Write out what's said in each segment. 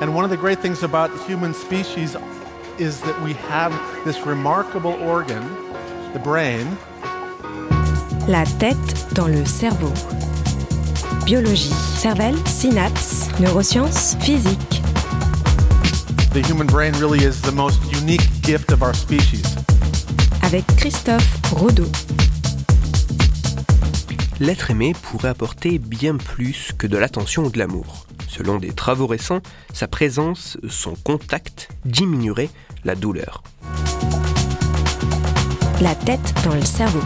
And one of the great things about the human species is that we have this remarkable organ, the brain. La tête dans le cerveau. Biologie, cervelle, synapses, neurosciences, physique. The human brain really is the most unique gift of our species. Avec Christophe Rodeau. L'être aimé pourrait apporter bien plus que de l'attention ou de l'amour. Selon des travaux récents, sa présence, son contact diminuerait la douleur. La tête dans le cerveau.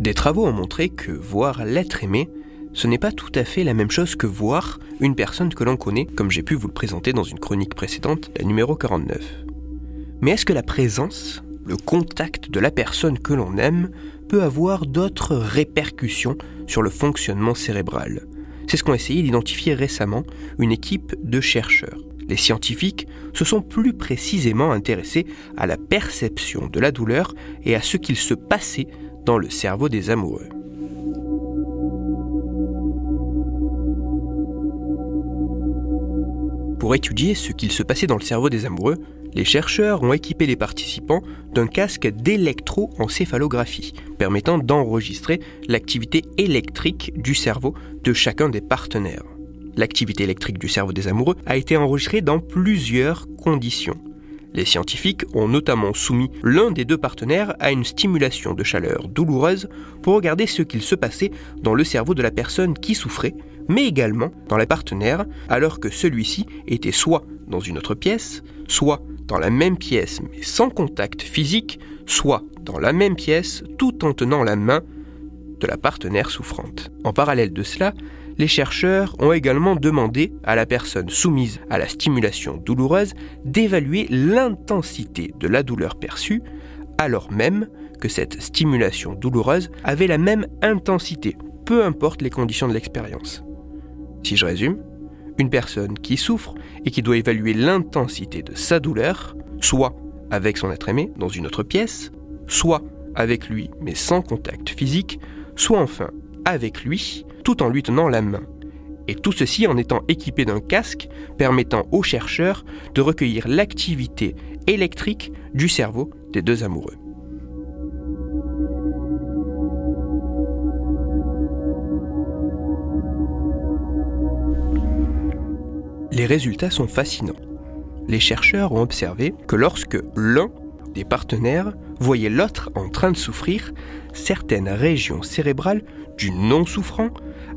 Des travaux ont montré que voir l'être aimé, ce n'est pas tout à fait la même chose que voir une personne que l'on connaît, comme j'ai pu vous le présenter dans une chronique précédente, la numéro 49. Mais est-ce que la présence, le contact de la personne que l'on aime, peut avoir d'autres répercussions sur le fonctionnement cérébral C'est ce qu'ont essayé d'identifier récemment une équipe de chercheurs. Les scientifiques se sont plus précisément intéressés à la perception de la douleur et à ce qu'il se passait dans le cerveau des amoureux. Pour étudier ce qu'il se passait dans le cerveau des amoureux, les chercheurs ont équipé les participants d'un casque d'électroencéphalographie permettant d'enregistrer l'activité électrique du cerveau de chacun des partenaires. L'activité électrique du cerveau des amoureux a été enregistrée dans plusieurs conditions. Les scientifiques ont notamment soumis l'un des deux partenaires à une stimulation de chaleur douloureuse pour regarder ce qu'il se passait dans le cerveau de la personne qui souffrait, mais également dans la partenaire, alors que celui-ci était soit dans une autre pièce, soit dans la même pièce mais sans contact physique, soit dans la même pièce tout en tenant la main de la partenaire souffrante. En parallèle de cela, les chercheurs ont également demandé à la personne soumise à la stimulation douloureuse d'évaluer l'intensité de la douleur perçue, alors même que cette stimulation douloureuse avait la même intensité, peu importe les conditions de l'expérience. Si je résume, une personne qui souffre et qui doit évaluer l'intensité de sa douleur, soit avec son être aimé dans une autre pièce, soit avec lui mais sans contact physique, soit enfin avec lui tout en lui tenant la main. Et tout ceci en étant équipé d'un casque permettant aux chercheurs de recueillir l'activité électrique du cerveau des deux amoureux. Les résultats sont fascinants. Les chercheurs ont observé que lorsque l'un des partenaires voyait l'autre en train de souffrir, certaines régions cérébrales du non-souffrant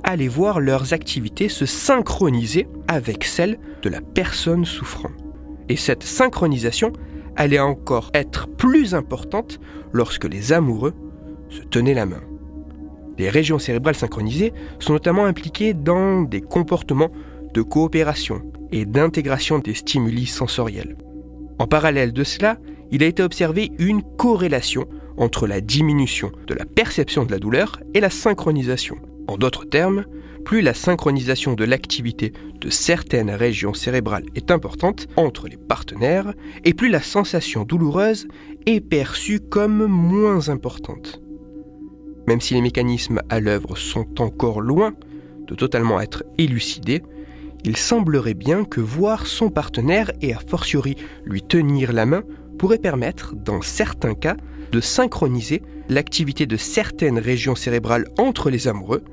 allaient voir leurs activités se synchroniser avec celles de la personne souffrant. Et cette synchronisation allait encore être plus importante lorsque les amoureux se tenaient la main. Les régions cérébrales synchronisées sont notamment impliquées dans des comportements de coopération et d'intégration des stimuli sensoriels. En parallèle de cela, il a été observé une corrélation entre la diminution de la perception de la douleur et la synchronisation. En d'autres termes, plus la synchronisation de l'activité de certaines régions cérébrales est importante entre les partenaires, et plus la sensation douloureuse est perçue comme moins importante. Même si les mécanismes à l'œuvre sont encore loin de totalement être élucidés, il semblerait bien que voir son partenaire et a fortiori lui tenir la main pourrait permettre, dans certains cas, de synchroniser l'activité de certaines régions cérébrales entre les amoureux,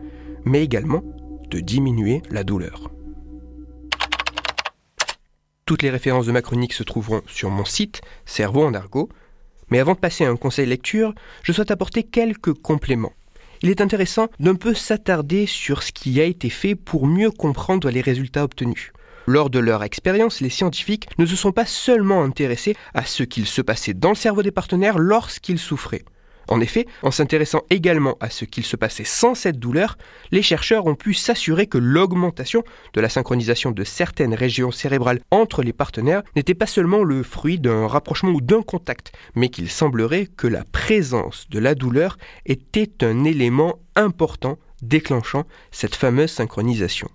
mais également de diminuer la douleur. Toutes les références de ma chronique se trouveront sur mon site Cerveau en argot, mais avant de passer à un conseil lecture, je souhaite apporter quelques compléments il est intéressant d'un peu s'attarder sur ce qui a été fait pour mieux comprendre les résultats obtenus. Lors de leur expérience, les scientifiques ne se sont pas seulement intéressés à ce qu'il se passait dans le cerveau des partenaires lorsqu'ils souffraient. En effet, en s'intéressant également à ce qu'il se passait sans cette douleur, les chercheurs ont pu s'assurer que l'augmentation de la synchronisation de certaines régions cérébrales entre les partenaires n'était pas seulement le fruit d'un rapprochement ou d'un contact, mais qu'il semblerait que la présence de la douleur était un élément important déclenchant cette fameuse synchronisation.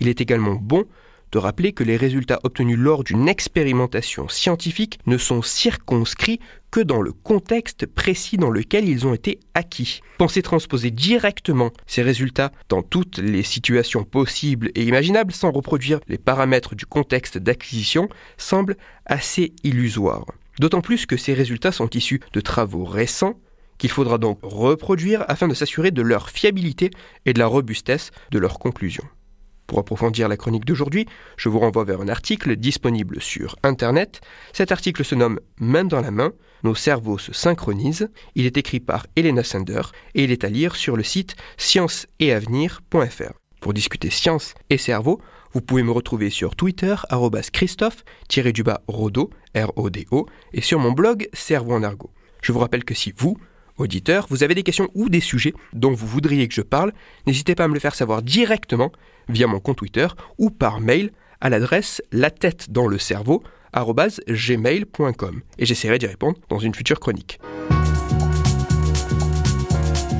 Il est également bon de rappeler que les résultats obtenus lors d'une expérimentation scientifique ne sont circonscrits que dans le contexte précis dans lequel ils ont été acquis. Penser transposer directement ces résultats dans toutes les situations possibles et imaginables sans reproduire les paramètres du contexte d'acquisition semble assez illusoire. D'autant plus que ces résultats sont issus de travaux récents qu'il faudra donc reproduire afin de s'assurer de leur fiabilité et de la robustesse de leurs conclusions. Pour approfondir la chronique d'aujourd'hui, je vous renvoie vers un article disponible sur Internet. Cet article se nomme Main dans la main, nos cerveaux se synchronisent. Il est écrit par Elena Sander et il est à lire sur le site scienceetavenir.fr. Pour discuter science et cerveau, vous pouvez me retrouver sur Twitter, Christophe-Rodo, R-O-D-O, et sur mon blog Cerveau en argot. Je vous rappelle que si vous, auditeur, vous avez des questions ou des sujets dont vous voudriez que je parle, n'hésitez pas à me le faire savoir directement via mon compte Twitter ou par mail à l'adresse la tête dans le cerveau et j'essaierai d'y répondre dans une future chronique.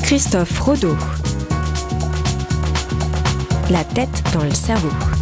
Christophe Rodeau. La tête dans le cerveau.